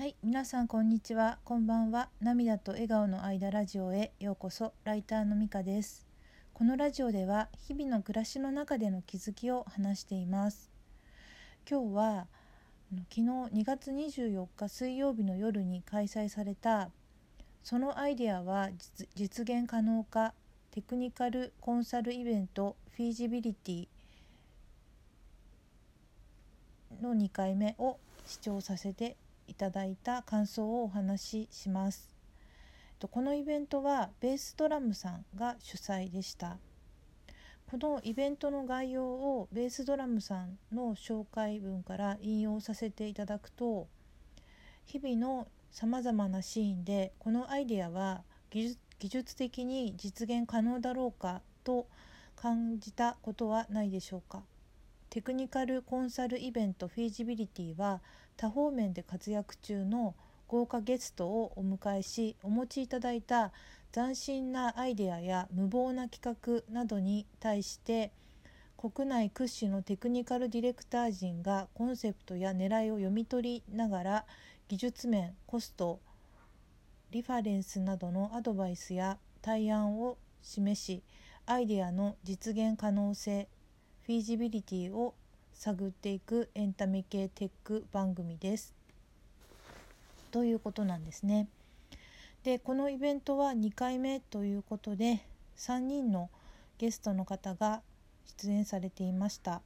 はい、皆さんこんにちは。こんばんは。涙と笑顔の間ラジオへようこそ。ライターのみかです。このラジオでは日々の暮らしの中での気づきを話しています。今日は昨日2月24日水曜日の夜に開催されたそのアイデアは実実現可能かテクニカルコンサルイベントフィージビリティの2回目を視聴させていただいた感想をお話しします。このイベントはベースドラムさんが主催でした。このイベントの概要をベースドラムさんの紹介文から引用させていただくと日々のさまざまなシーンでこのアイデアは技術的に実現可能だろうかと感じたことはないでしょうかテクニカルコンサルイベントフィージビリティは多方面で活躍中の豪華ゲストをお迎えしお持ちいただいた斬新なアイデアや無謀な企画などに対して国内屈指のテクニカルディレクター陣がコンセプトや狙いを読み取りながら技術面コストリファレンスなどのアドバイスや対案を示しアイデアの実現可能性フィージビリティを探っていくエンタメ系テック番組です。ということなんですね。でこのイベントは2回目ということで3人のゲストの方が出演されていました。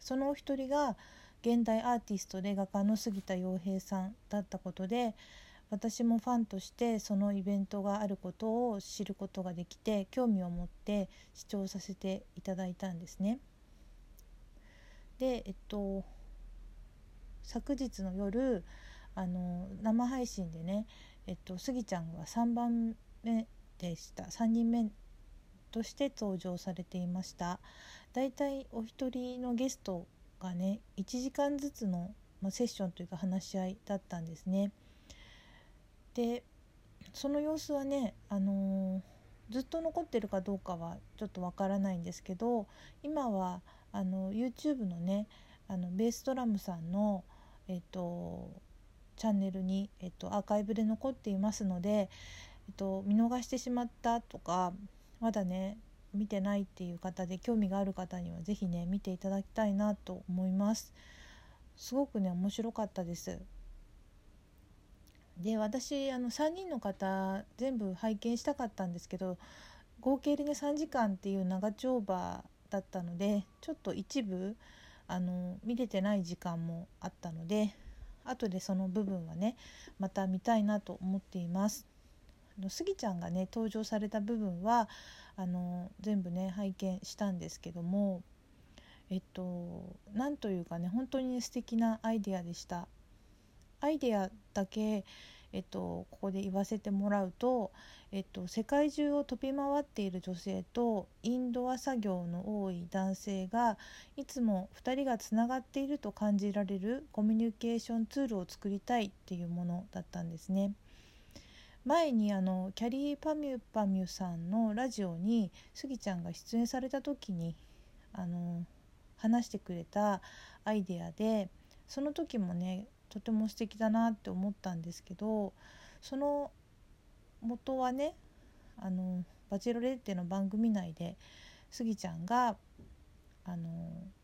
そのお一人が現代アーティストで画家の杉田洋平さんだったことで私もファンとしてそのイベントがあることを知ることができて興味を持って視聴させていただいたんですね。でえっと昨日の夜あの生配信でね、えっと、スギちゃんが3番目でした。3人目として登場されていました。だいたいお一人のゲストがね1時間ずつの、ま、セッションというか話し合いだったんですね。でその様子はね、あのー、ずっと残ってるかどうかはちょっとわからないんですけど今はあの YouTube のねあのベースドラムさんの、えっと、チャンネルに、えっと、アーカイブで残っていますので、えっと、見逃してしまったとかまだね見てないっていう方で興味がある方には是非ね見ていただきたいなと思います。すごくね面白かったです。で私あの3人の方全部拝見したかったんですけど合計でね3時間っていう長丁場だったのでちょっと一部あの見れてない時間もあったので後でその部分はねまた見たいなと思っています。あのスギちゃんがね登場された部分はあの全部ね拝見したんですけどもえっとなんというかね本当に、素敵なアイデアでした。アイデアだけえっと、ここで言わせてもらうと、えっと、世界中を飛び回っている女性とインドア作業の多い男性がいつも2人がつながっていると感じられるコミュニケーションツールを作りたいっていうものだったんですね。前にあのキャリーパミュパミュさんのラジオにスギちゃんが出演された時にあの話してくれたアイデアでその時もねとても素敵だなって思ったんですけどその元はねあのバチェロレッテの番組内でスギちゃんがあの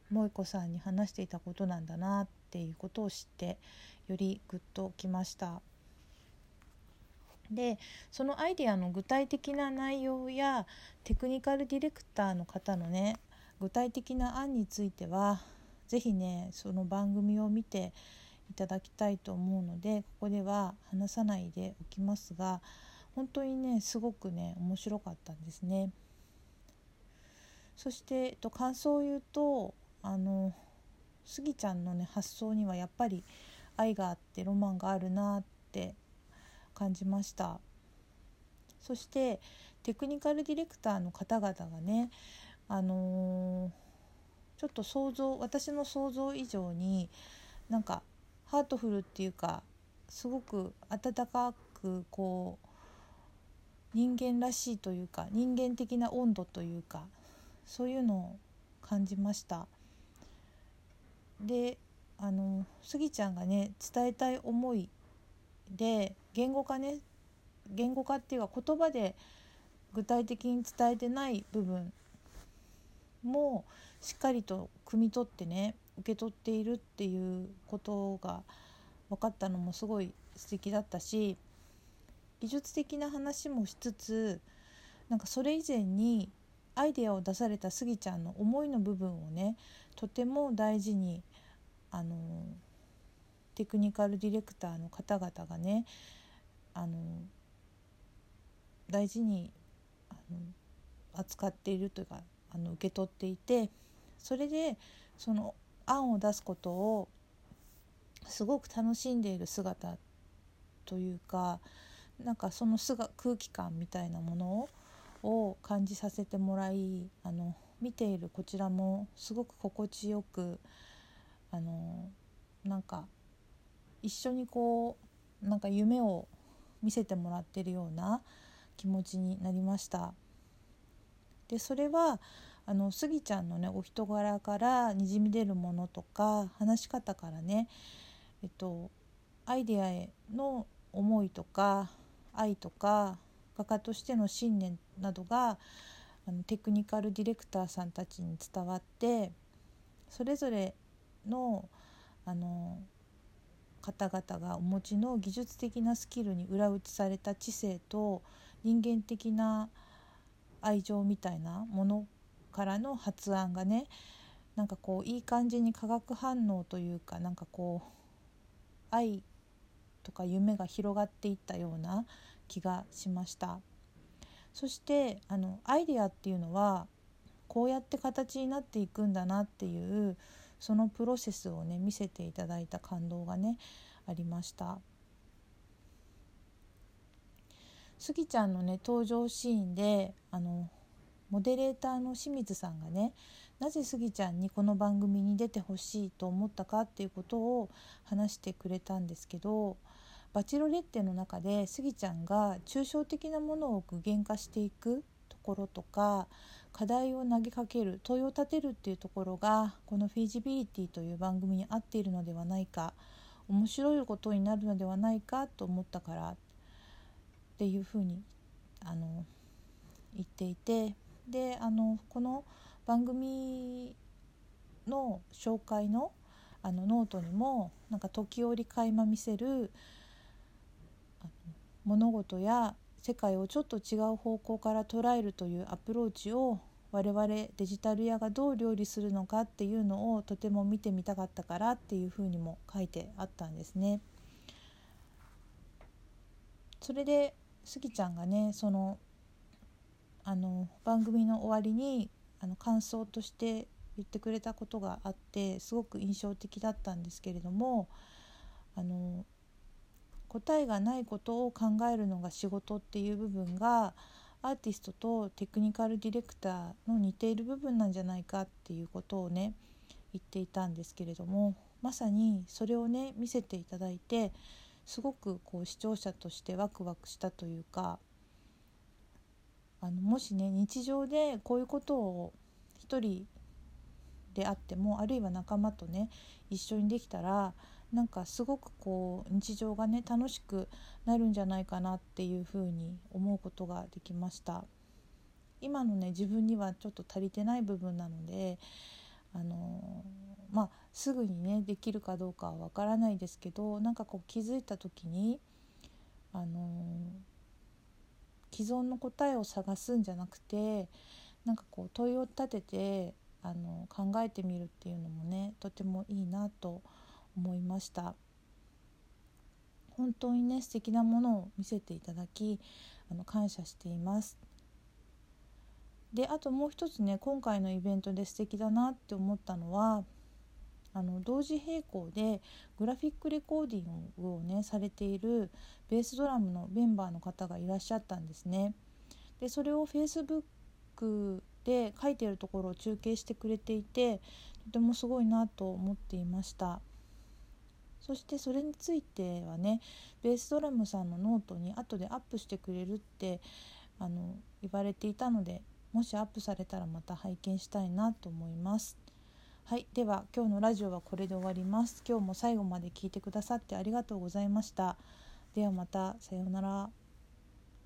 萌子さんに話していたことなんだなっていうことを知ってよりグッときました。でそのアイデアの具体的な内容やテクニカルディレクターの方のね具体的な案については是非ねその番組を見ていただきたいと思うのでここでは話さないでおきますが本当にねすごくね面白かったんですね。そして、えっと、感想を言うとあのスギちゃんのね発想にはやっぱり愛があってロマンがあるなって感じましたそしてテクニカルディレクターの方々がねあのー、ちょっと想像私の想像以上になんかハートフルっていうかすごく温かくこう人間らしいというか人間的な温度というかそういうのを感じました。であのスギちゃんがね伝えたい思いで言語化ね言語化っていうか言葉で具体的に伝えてない部分もしっかりと汲み取ってね受け取っているっていうことが分かったのもすごい素敵だったし技術的な話もしつつなんかそれ以前にアイデアを出されたスギちゃんの思いの部分をねとても大事にあのテクニカルディレクターの方々がねあの大事にあの扱っているというかあの受け取っていてそれでその案を出すことをすごく楽しんでいる姿というかなんかその空気感みたいなものを感じさせてもらいあの見ているこちらもすごく心地よくあのなんか一緒にこうなんか夢を見せてもらってるような気持ちになりました。でそれはあのスギちゃんのねお人柄からにじみ出るものとか話し方からねえっとアイデアへの思いとか愛とか画家としての信念などがあのテクニカルディレクターさんたちに伝わってそれぞれのあの方々がお持ちの技術的なスキルに裏打ちされた知性と人間的な愛情みたいなものからの発案がねなんかこういい感じに化学反応というかなんかこう愛とか夢が広がっていったような気がしました。そしてあのアイデアっていうのはこうやって形になっていくんだなっていうそのプロセスをね見せていただいた感動がねありました。スギちゃんのね登場シーンであのモデレーターの清水さんがねなぜスギちゃんにこの番組に出てほしいと思ったかっていうことを話してくれたんですけどバチロレッテの中でスギちゃんが抽象的なものを具現化していくところとか課題を投げかける問いを立てるっていうところがこのフィジビリティという番組に合っているのではないか面白いことになるのではないかと思ったからっていうふうにあの言っていてであのこの番組の紹介のあのノートにもなんか時折垣間見せる物事や世界をちょっと違う方向から捉えるというアプローチを我々デジタル屋がどう料理するのかっていうのをとても見てみたかったからっていうふうにも書いてあったんですね。それで杉ちゃんがねそのあの番組の終わりにあの感想として言ってくれたことがあってすごく印象的だったんですけれどもあの答えがないことを考えるのが仕事っていう部分がアーティストとテクニカルディレクターの似ている部分なんじゃないかっていうことをね言っていたんですけれどもまさにそれをね見せていただいてすごくこう視聴者としてワクワクしたというかあのもしね日常でこういうことを一人であってもあるいは仲間とね一緒にできたらなんかすごくこう日常がね楽しくなるんじゃないかなっていうふうに思うことができました。今のね自分にはちょっと足りてない部分なのであのまあすぐにねできるかどうかはわからないですけどなんかこう気づいた時にあの既存の答えを探すんじゃなくてなんかこう問いを立ててあの考えてみるっていうのもねとてもいいなと思いました。本当にね素敵なものを見せていただきあの感謝しています。であともう一つね今回のイベントで素敵だなって思ったのはあの同時並行でグラフィックレコーディングをねされている BASSDRUM のメンバーの方がいらっしゃったんですね。でそれを Facebook で書いてるところを中継してくれていてとてもすごいなと思っていました。そしてそれについてはね BASSDRUM さんのノートに後でアップしてくれるってあの言われていたのでもしアップされたらまた拝見したいなと思います。はい、では今日のラジオはこれで終わります。今日も最後まで聞いてくださってありがとうございました。ではまたさようなら。